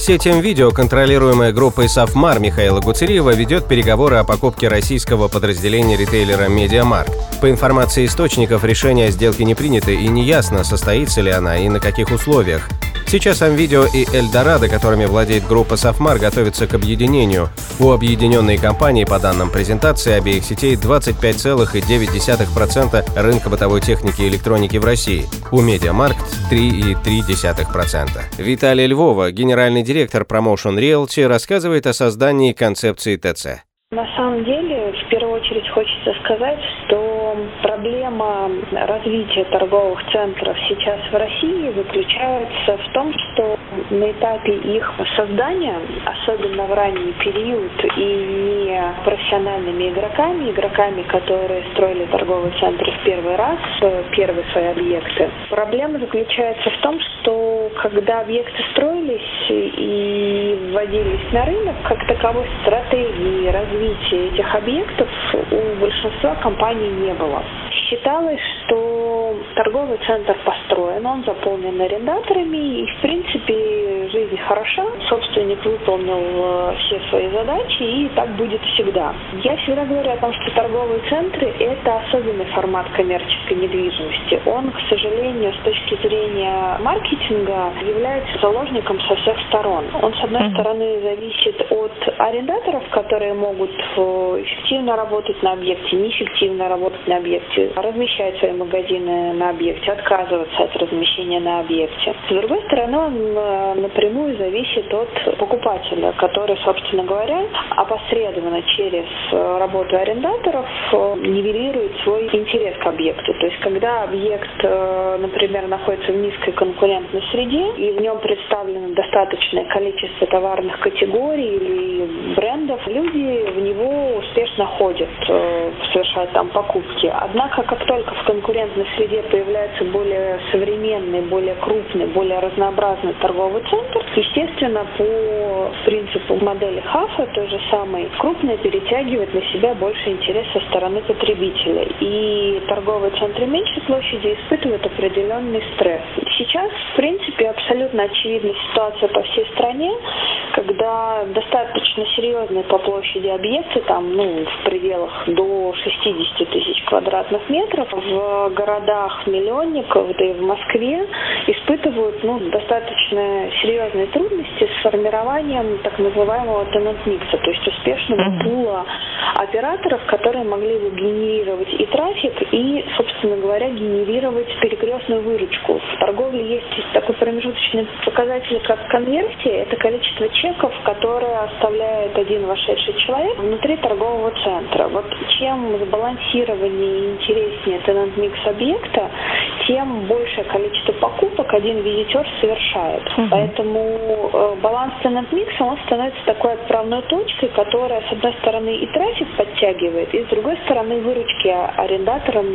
Сеть «М.Видео», контролируемая группой Сафмар Михаила Гуцериева, ведет переговоры о покупке российского подразделения ритейлера Media Markt. По информации источников, решение о сделке не принято и неясно, состоится ли она и на каких условиях. Сейчас Амвидео и Эльдорадо, которыми владеет группа Софмар, готовятся к объединению. У объединенной компании, по данным презентации обеих сетей, 25,9% рынка бытовой техники и электроники в России. У Медиамаркт 3,3%. Виталий Львова, генеральный директор Promotion Realty, рассказывает о создании концепции ТЦ. На самом деле, очередь хочется сказать, что проблема развития торговых центров сейчас в России заключается в том, что на этапе их создания, особенно в ранний период, и не профессиональными игроками, игроками, которые строили торговые центры в первый раз, первые свои объекты, проблема заключается в том, что когда объекты строились и вводились на рынок, как таковой стратегии развития этих объектов у большинства компаний не было. Считалось, что торговый центр построен, он заполнен арендаторами, и, в принципе, жизнь хороша, собственник выполнил э, все свои задачи, и так будет всегда. Я всегда говорю о том, что торговые центры – это особенный формат коммерческой недвижимости. Он, к сожалению, с точки зрения маркетинга является заложником со всех сторон. Он, с одной стороны, зависит от арендаторов, которые могут э, эффективно работать на объекте, неэффективно работать на объекте, размещать свои магазины на объекте, отказываться от размещения на объекте. С другой стороны, он э, напрямую зависит от покупателя, который, собственно говоря, опосредованно через э, работу арендаторов э, нивелирует свой интерес к объекту. То есть, когда объект, например, находится в низкой конкурентной среде, и в нем представлено достаточное количество товарных категорий или брендов, люди в него успешно ходят, совершают там покупки. Однако, как только в конкурентной среде появляется более современный, более крупный, более разнообразный торговый центр, естественно, по принципу модели Хафа, той же самой, крупный перетягивает на себя больше интерес со стороны потребителя. И торговые центры меньшей площади испытывают определенный стресс. Сейчас, в принципе, абсолютно очевидна ситуация по всей стране, когда достаточно серьезные по площади объекты, там, ну, в пределах до 60 тысяч квадратных метров, в городах-миллионников, да и в Москве испытывают, ну, достаточно серьезные трудности с формированием так называемого тенант-микса, то есть успешного пула операторов, которые могли бы генерировать и трафик, и, собственно говоря, генерировать перекрестную выручку. В торговле есть такой промежуточный показатель, как конверсия. Это количество чеков, которые оставляет один вошедший человек внутри торгового центра. Вот чем сбалансированнее и интереснее тенант-микс объекта, тем большее количество покупок один визитер совершает. Угу. Поэтому э, баланс тенант-микса, он становится такой отправной точкой, которая, с одной стороны, и трафик подтягивает, и, с другой стороны, выручки арендаторам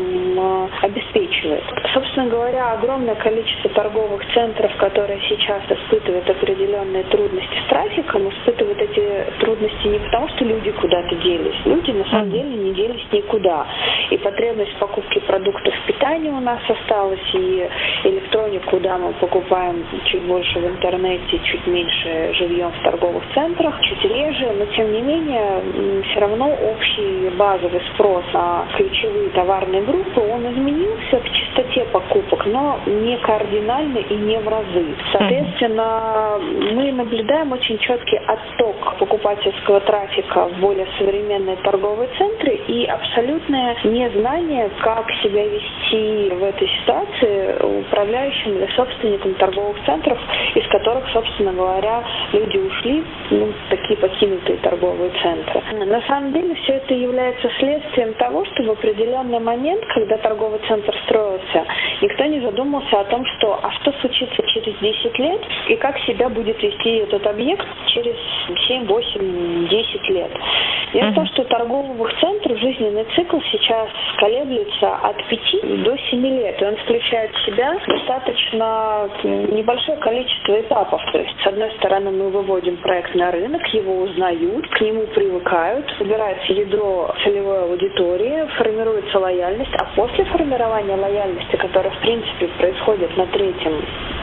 обеспечивает. Собственно говоря, огромное количество торговых центров, которые сейчас испытывают определенные трудности с трафиком, испытывают эти трудности не потому, что люди куда-то делись. Люди, на самом деле, не делись никуда. И потребность в покупке продуктов питания у нас осталась, и электронику, да, мы покупаем чуть больше в интернете, чуть меньше живьем в торговых центрах, чуть реже, но тем не менее все равно общий базовый спрос на ключевые товарные группы, он изменился в частоте покупок, но не кардинально и не в разы. Соответственно, мы наблюдаем очень четкий отток покупательского трафика в более современные торговые центры и абсолютное незнание, как себя вести в этой ситуации управляющим или собственникам торговых центров, из которых, собственно говоря, люди ушли, ну, такие покинутые торговые центры. На самом деле все это является следствием того, что в определенный момент, когда торговый центр строился, никто не задумался о том, что а что случится через 10 лет и как себя будет вести этот объект через 7, 8, 10 лет. Дело в том, что торговых центров жизненный цикл сейчас колеблется от 5 до 7 лет. И он включает в себя достаточно небольшое количество этапов. То есть, с одной стороны, мы выводим проект на рынок, его узнают, к нему привыкают, собирается ядро целевой аудитории, формируется лояльность, а после формирования лояльности, которая, в принципе, происходит на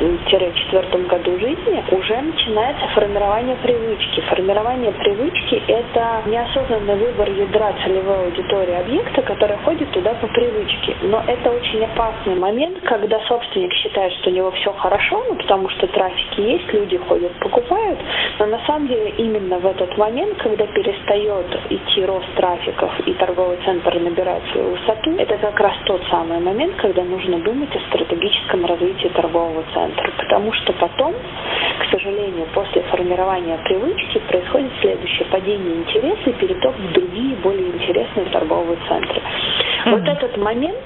третьем-четвертом году жизни, уже начинается формирование привычки. Формирование привычки – это неосознанный выбор ядра целевой аудитории объекта, который ходит туда по привычке. Но это очень опасный момент, когда собственник считает, что у него все хорошо, ну, потому что трафики есть, люди ходят, покупают, но на самом деле именно в этот момент, когда перестает идти рост трафиков и торговый центр набирает свою высоту, это как раз тот самый момент, когда нужно думать о стратегическом развитии торгового центра. Потому что потом, к сожалению, после формирования привычки происходит следующее падение интереса и переток в другие более интересные торговые центры. Mm-hmm. Вот этот момент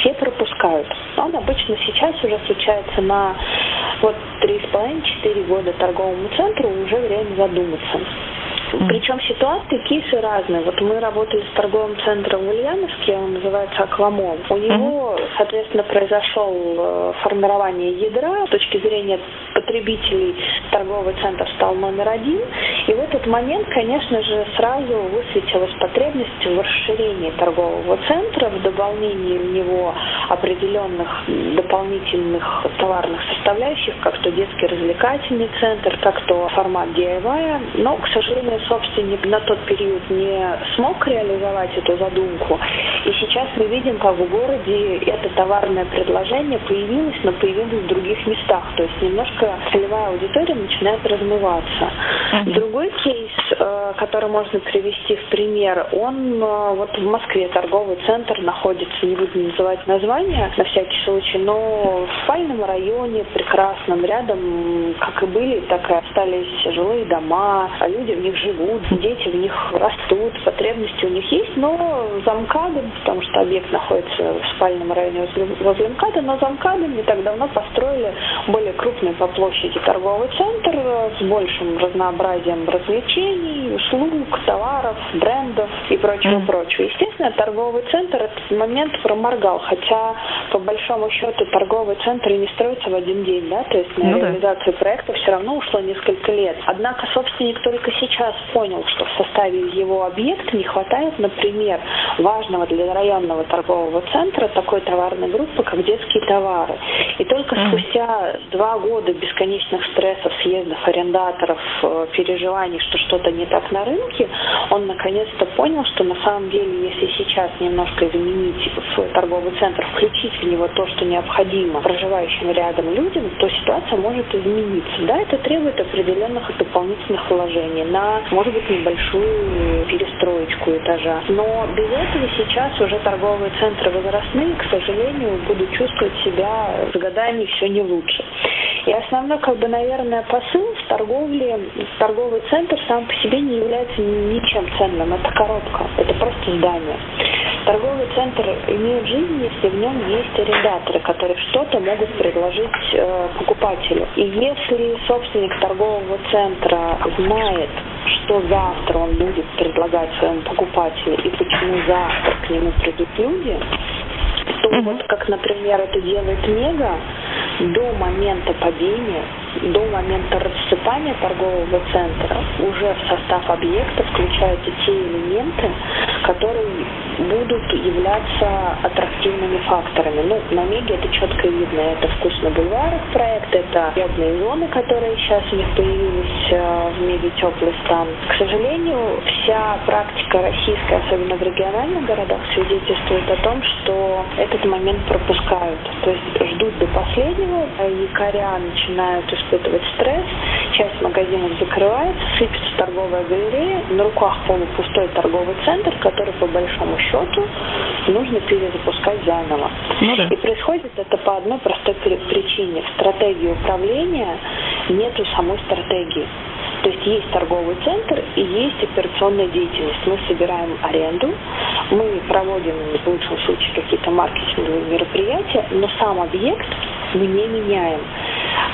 все пропускают. Он обычно сейчас уже случается на вот три с половиной четыре года торговому центру уже время задуматься. Причем ситуации, кейсы разные. Вот мы работали с торговым центром в Ульяновске, он называется Аквамол. У него, соответственно, произошел э, формирование ядра. С точки зрения потребителей торговый центр стал номер один. И в этот момент, конечно же, сразу высветилась потребность в расширении торгового центра, в дополнении в него определенных дополнительных товарных составляющих, как то детский развлекательный центр, как то формат DIY. Но, к сожалению, собственник на тот период не смог реализовать эту задумку. И сейчас мы видим, как в городе это товарное предложение появилось, но появилось в других местах. То есть немножко целевая аудитория начинает размываться. Uh-huh. Другой кейс, э, который можно привести в пример, он э, вот в Москве торговый центр находится, не буду называть название на всякий случай, но в спальном районе прекрасном, рядом, как и были, так и остались жилые дома, а люди в них живут, дети в них растут, потребности у них есть, но за МКАДом, потому что объект находится в спальном районе возле МКАДа, но за МКАДом не так давно построили более крупный по площади торговый центр с большим разнообразием развлечений, услуг, товаров, брендов и прочего-прочего. Естественно, торговый центр этот момент проморгал, хотя по большому счету торговый центр не строится в один день, да, то есть на ну, реализацию да. проекта все равно ушло несколько лет. Однако собственник только сейчас понял, что в составе его объекта не хватает, например, важного для районного торгового центра такой товарной группы, как детские товары. И только mm. спустя два года бесконечных стрессов, съездов арендаторов, э, переживаний, что что-то не так на рынке, он наконец-то понял, что на самом деле, если сейчас немножко изменить свой торговый центр, включить в него то, что необходимо проживающим рядом людям, то ситуация может измениться. Да, это требует определенных дополнительных вложений на может быть, небольшую перестроечку этажа. Но без этого сейчас уже торговые центры возрастные, к сожалению, будут чувствовать себя с годами все не лучше. И основной, как бы, наверное, посыл в торговле, торговый центр сам по себе не является ничем ценным. Это коробка, это просто здание. Торговый центр имеет жизнь, если в нем есть арендаторы, которые что-то могут предложить э, покупателю. И если собственник торгового центра знает, что завтра он будет предлагать своему покупателю и почему завтра к нему придут люди, то mm-hmm. вот как, например, это делает Мега, до момента падения, до момента рассыпания торгового центра уже в состав объекта включаются те элементы, которые будут являться аттрактивными факторами. Ну, на Меге это четко видно. Это вкус на бульварах проект, это бедные зоны, которые сейчас у них появились э, в Меге теплый стан. К сожалению, вся практика российская, особенно в региональных городах, свидетельствует о том, что этот момент пропускают. То есть ждут до последнего, якоря начинают испытывать стресс, часть магазинов закрывается, сыпется торговая галерея, на руках полупустой торговый центр, который по большому счету нужно перезапускать заново. Ну, да. И происходит это по одной простой причине. В стратегии управления нету самой стратегии. То есть есть торговый центр и есть операционная деятельность. Мы собираем аренду, мы проводим в лучшем случае какие-то маркетинговые мероприятия, но сам объект мы не меняем.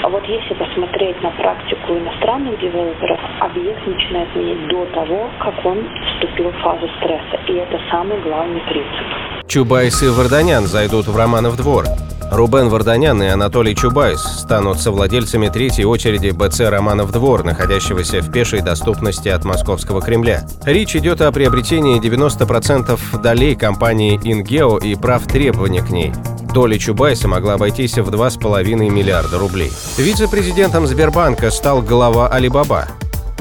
А вот если посмотреть на практику иностранных девелоперов, объект начинает менять до того, как он вступил в фазу стресса. И это самый главный принцип. Чубайс и Варданян зайдут в Романов двор. Рубен Варданян и Анатолий Чубайс станут совладельцами третьей очереди БЦ «Романов двор», находящегося в пешей доступности от Московского Кремля. Речь идет о приобретении 90% долей компании «Ингео» и прав требования к ней. Доля Чубайса могла обойтись в 2,5 миллиарда рублей. Вице-президентом Сбербанка стал глава Алибаба.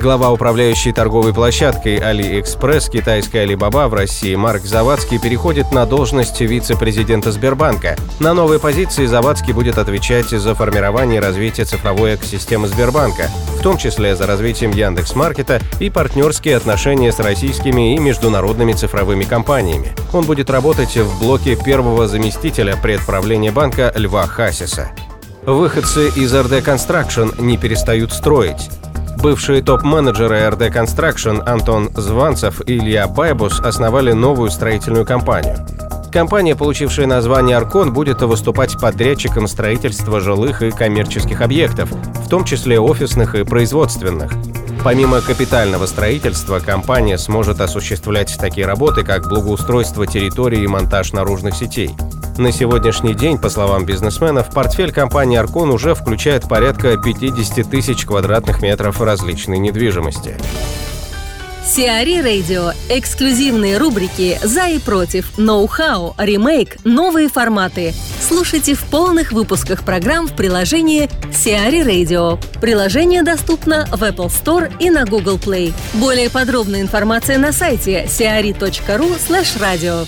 Глава управляющей торговой площадкой AliExpress китайской Alibaba в России Марк Завадский переходит на должность вице-президента Сбербанка. На новой позиции Завадский будет отвечать за формирование и развитие цифровой экосистемы Сбербанка, в том числе за развитием Яндекс.Маркета и партнерские отношения с российскими и международными цифровыми компаниями. Он будет работать в блоке первого заместителя предправления банка Льва Хасиса. Выходцы из RD Construction не перестают строить. Бывшие топ-менеджеры RD Construction Антон Званцев и Илья Байбус основали новую строительную компанию. Компания, получившая название «Аркон», будет выступать подрядчиком строительства жилых и коммерческих объектов, в том числе офисных и производственных. Помимо капитального строительства, компания сможет осуществлять такие работы, как благоустройство территории и монтаж наружных сетей. На сегодняшний день, по словам бизнесменов, портфель компании «Аркон» уже включает порядка 50 тысяч квадратных метров различной недвижимости. Сиари Радио. Эксклюзивные рубрики «За и против», «Ноу-хау», «Ремейк», «Новые форматы». Слушайте в полных выпусках программ в приложении Сиари Radio. Приложение доступно в Apple Store и на Google Play. Более подробная информация на сайте siari.ru slash radio.